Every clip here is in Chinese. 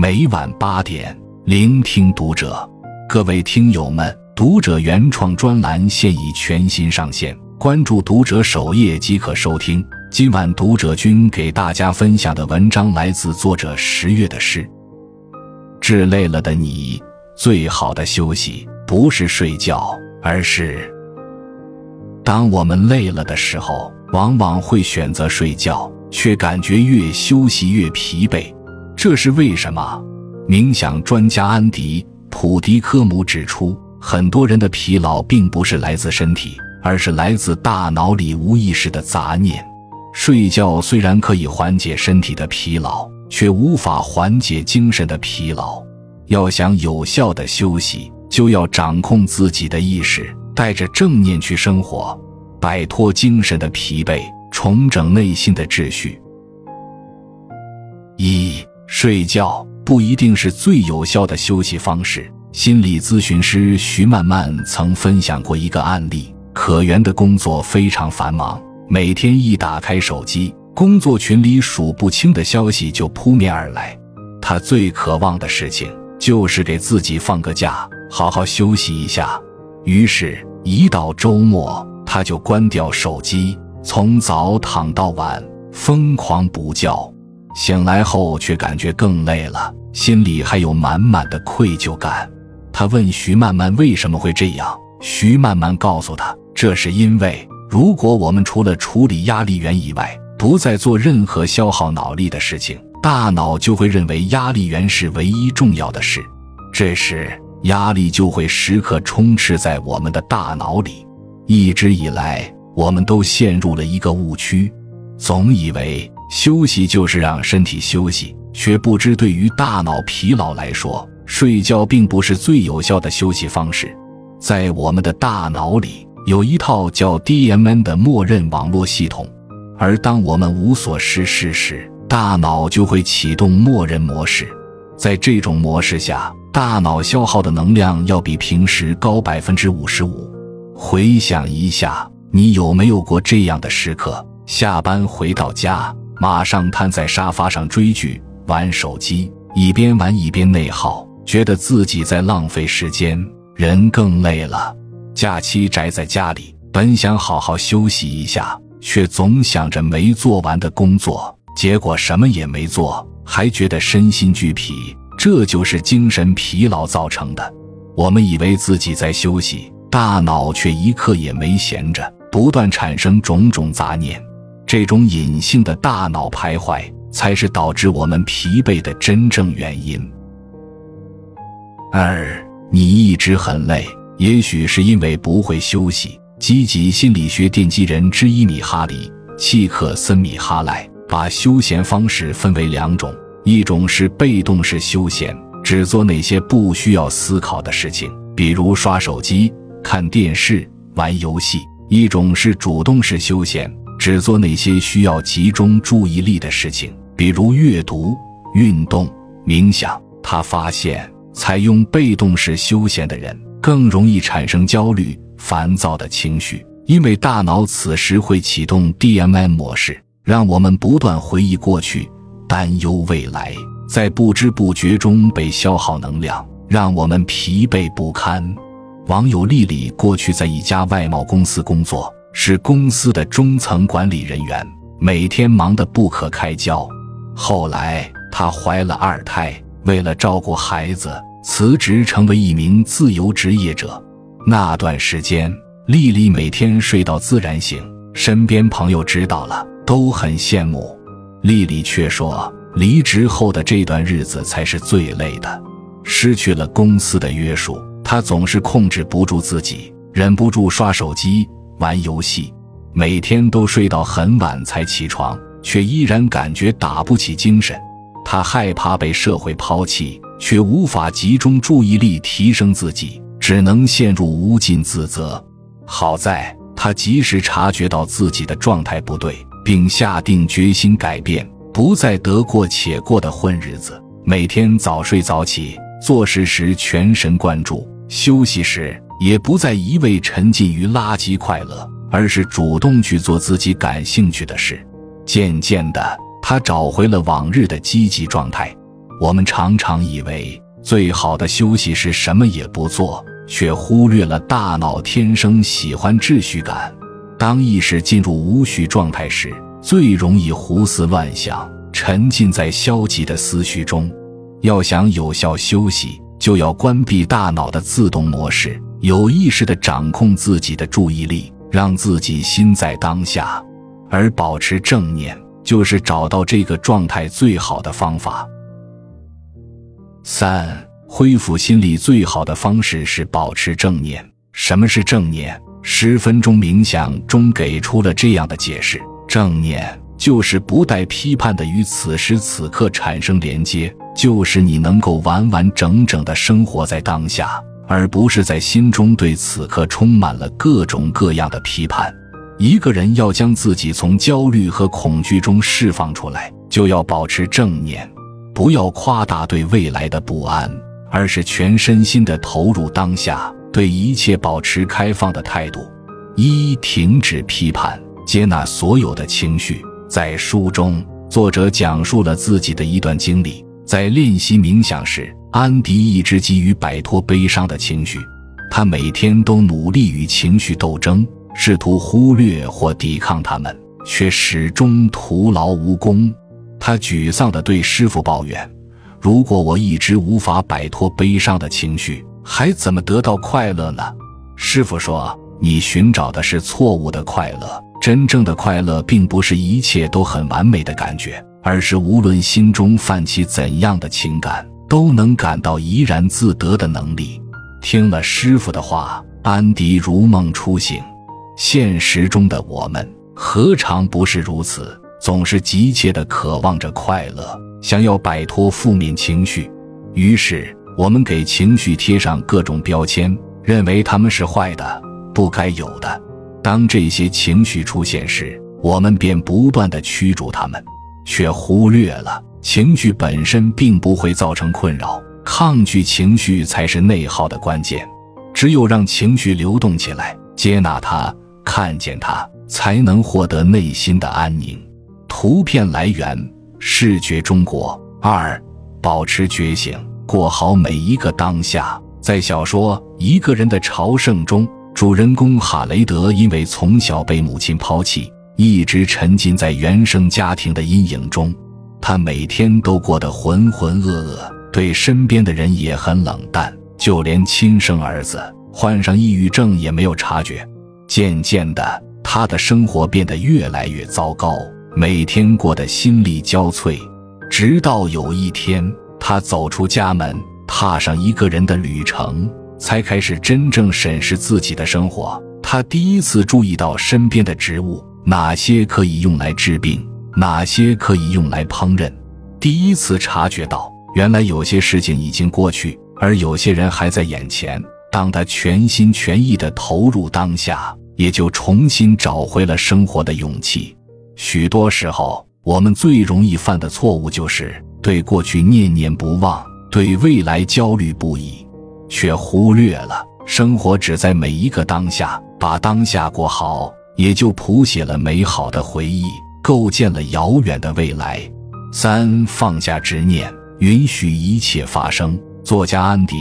每晚八点，聆听读者。各位听友们，读者原创专栏现已全新上线，关注读者首页即可收听。今晚读者君给大家分享的文章来自作者十月的诗。治累了的你，最好的休息不是睡觉，而是当我们累了的时候，往往会选择睡觉，却感觉越休息越疲惫。这是为什么？冥想专家安迪。普迪科姆指出，很多人的疲劳并不是来自身体，而是来自大脑里无意识的杂念。睡觉虽然可以缓解身体的疲劳，却无法缓解精神的疲劳。要想有效的休息，就要掌控自己的意识，带着正念去生活，摆脱精神的疲惫，重整内心的秩序。一睡觉。不一定是最有效的休息方式。心理咨询师徐曼曼曾分享过一个案例：可媛的工作非常繁忙，每天一打开手机，工作群里数不清的消息就扑面而来。她最渴望的事情就是给自己放个假，好好休息一下。于是，一到周末，她就关掉手机，从早躺到晚，疯狂补觉。醒来后却感觉更累了。心里还有满满的愧疚感，他问徐曼曼为什么会这样。徐曼曼告诉他，这是因为如果我们除了处理压力源以外，不再做任何消耗脑力的事情，大脑就会认为压力源是唯一重要的事，这时压力就会时刻充斥在我们的大脑里。一直以来，我们都陷入了一个误区，总以为休息就是让身体休息。却不知，对于大脑疲劳来说，睡觉并不是最有效的休息方式。在我们的大脑里，有一套叫 DMN 的默认网络系统，而当我们无所事事时，大脑就会启动默认模式。在这种模式下，大脑消耗的能量要比平时高百分之五十五。回想一下，你有没有过这样的时刻？下班回到家，马上瘫在沙发上追剧。玩手机，一边玩一边内耗，觉得自己在浪费时间，人更累了。假期宅在家里，本想好好休息一下，却总想着没做完的工作，结果什么也没做，还觉得身心俱疲。这就是精神疲劳造成的。我们以为自己在休息，大脑却一刻也没闲着，不断产生种种杂念。这种隐性的大脑徘徊。才是导致我们疲惫的真正原因。二，你一直很累，也许是因为不会休息。积极心理学奠基人之一米哈里·契克森米哈赖把休闲方式分为两种：一种是被动式休闲，只做那些不需要思考的事情，比如刷手机、看电视、玩游戏；一种是主动式休闲。只做那些需要集中注意力的事情，比如阅读、运动、冥想。他发现，采用被动式休闲的人更容易产生焦虑、烦躁的情绪，因为大脑此时会启动 DMN 模式，让我们不断回忆过去、担忧未来，在不知不觉中被消耗能量，让我们疲惫不堪。网友丽丽过去在一家外贸公司工作。是公司的中层管理人员，每天忙得不可开交。后来她怀了二胎，为了照顾孩子，辞职成为一名自由职业者。那段时间，丽丽每天睡到自然醒，身边朋友知道了都很羡慕。丽丽却说，离职后的这段日子才是最累的，失去了公司的约束，她总是控制不住自己，忍不住刷手机。玩游戏，每天都睡到很晚才起床，却依然感觉打不起精神。他害怕被社会抛弃，却无法集中注意力提升自己，只能陷入无尽自责。好在他及时察觉到自己的状态不对，并下定决心改变，不再得过且过的混日子。每天早睡早起，做事时全神贯注，休息时。也不再一味沉浸于垃圾快乐，而是主动去做自己感兴趣的事。渐渐的，他找回了往日的积极状态。我们常常以为最好的休息是什么也不做，却忽略了大脑天生喜欢秩序感。当意识进入无序状态时，最容易胡思乱想，沉浸在消极的思绪中。要想有效休息，就要关闭大脑的自动模式，有意识地掌控自己的注意力，让自己心在当下，而保持正念，就是找到这个状态最好的方法。三、恢复心理最好的方式是保持正念。什么是正念？十分钟冥想中给出了这样的解释：正念就是不带批判的与此时此刻产生连接。就是你能够完完整整的生活在当下，而不是在心中对此刻充满了各种各样的批判。一个人要将自己从焦虑和恐惧中释放出来，就要保持正念，不要夸大对未来的不安，而是全身心的投入当下，对一切保持开放的态度。一、停止批判，接纳所有的情绪。在书中，作者讲述了自己的一段经历。在练习冥想时，安迪一直急于摆脱悲伤的情绪，他每天都努力与情绪斗争，试图忽略或抵抗他们，却始终徒劳无功。他沮丧地对师傅抱怨：“如果我一直无法摆脱悲伤的情绪，还怎么得到快乐呢？”师傅说：“你寻找的是错误的快乐，真正的快乐并不是一切都很完美的感觉。”而是无论心中泛起怎样的情感，都能感到怡然自得的能力。听了师傅的话，安迪如梦初醒。现实中的我们何尝不是如此？总是急切地渴望着快乐，想要摆脱负面情绪。于是，我们给情绪贴上各种标签，认为他们是坏的、不该有的。当这些情绪出现时，我们便不断地驱逐他们。却忽略了情绪本身并不会造成困扰，抗拒情绪才是内耗的关键。只有让情绪流动起来，接纳它，看见它，才能获得内心的安宁。图片来源：视觉中国。二，保持觉醒，过好每一个当下。在小说《一个人的朝圣》中，主人公哈雷德因为从小被母亲抛弃。一直沉浸在原生家庭的阴影中，他每天都过得浑浑噩噩，对身边的人也很冷淡，就连亲生儿子患上抑郁症也没有察觉。渐渐的，他的生活变得越来越糟糕，每天过得心力交瘁。直到有一天，他走出家门，踏上一个人的旅程，才开始真正审视自己的生活。他第一次注意到身边的植物。哪些可以用来治病，哪些可以用来烹饪？第一次察觉到，原来有些事情已经过去，而有些人还在眼前。当他全心全意地投入当下，也就重新找回了生活的勇气。许多时候，我们最容易犯的错误就是对过去念念不忘，对未来焦虑不已，却忽略了生活只在每一个当下，把当下过好。也就谱写了美好的回忆，构建了遥远的未来。三放下执念，允许一切发生。作家安迪·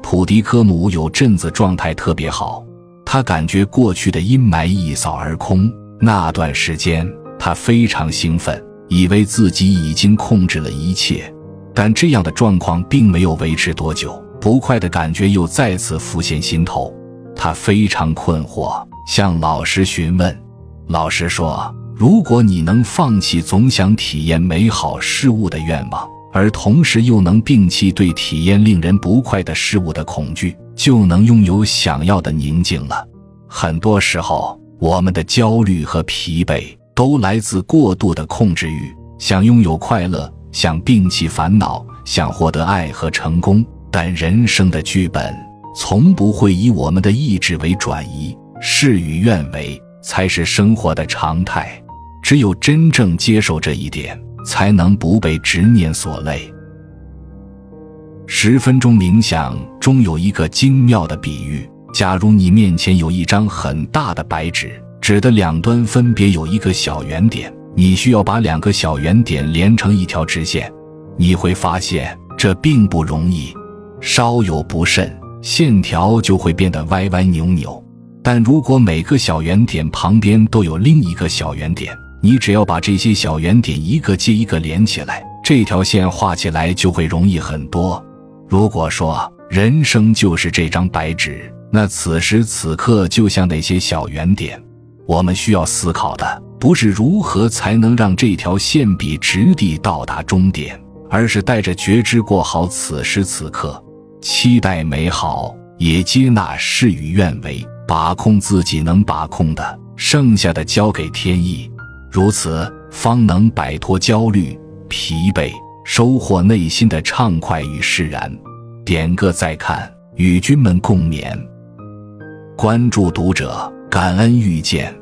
普迪科姆有阵子状态特别好，他感觉过去的阴霾一扫而空。那段时间，他非常兴奋，以为自己已经控制了一切。但这样的状况并没有维持多久，不快的感觉又再次浮现心头，他非常困惑。向老师询问，老师说：“如果你能放弃总想体验美好事物的愿望，而同时又能摒弃对体验令人不快的事物的恐惧，就能拥有想要的宁静了。”很多时候，我们的焦虑和疲惫都来自过度的控制欲，想拥有快乐，想摒弃烦恼，想获得爱和成功。但人生的剧本从不会以我们的意志为转移。事与愿违才是生活的常态，只有真正接受这一点，才能不被执念所累。十分钟冥想中有一个精妙的比喻：假如你面前有一张很大的白纸，纸的两端分别有一个小圆点，你需要把两个小圆点连成一条直线。你会发现这并不容易，稍有不慎，线条就会变得歪歪扭扭。但如果每个小圆点旁边都有另一个小圆点，你只要把这些小圆点一个接一个连起来，这条线画起来就会容易很多。如果说人生就是这张白纸，那此时此刻就像那些小圆点，我们需要思考的不是如何才能让这条线笔直地到达终点，而是带着觉知过好此时此刻，期待美好，也接纳事与愿违。把控自己能把控的，剩下的交给天意，如此方能摆脱焦虑、疲惫，收获内心的畅快与释然。点个再看，与君们共勉。关注读者，感恩遇见。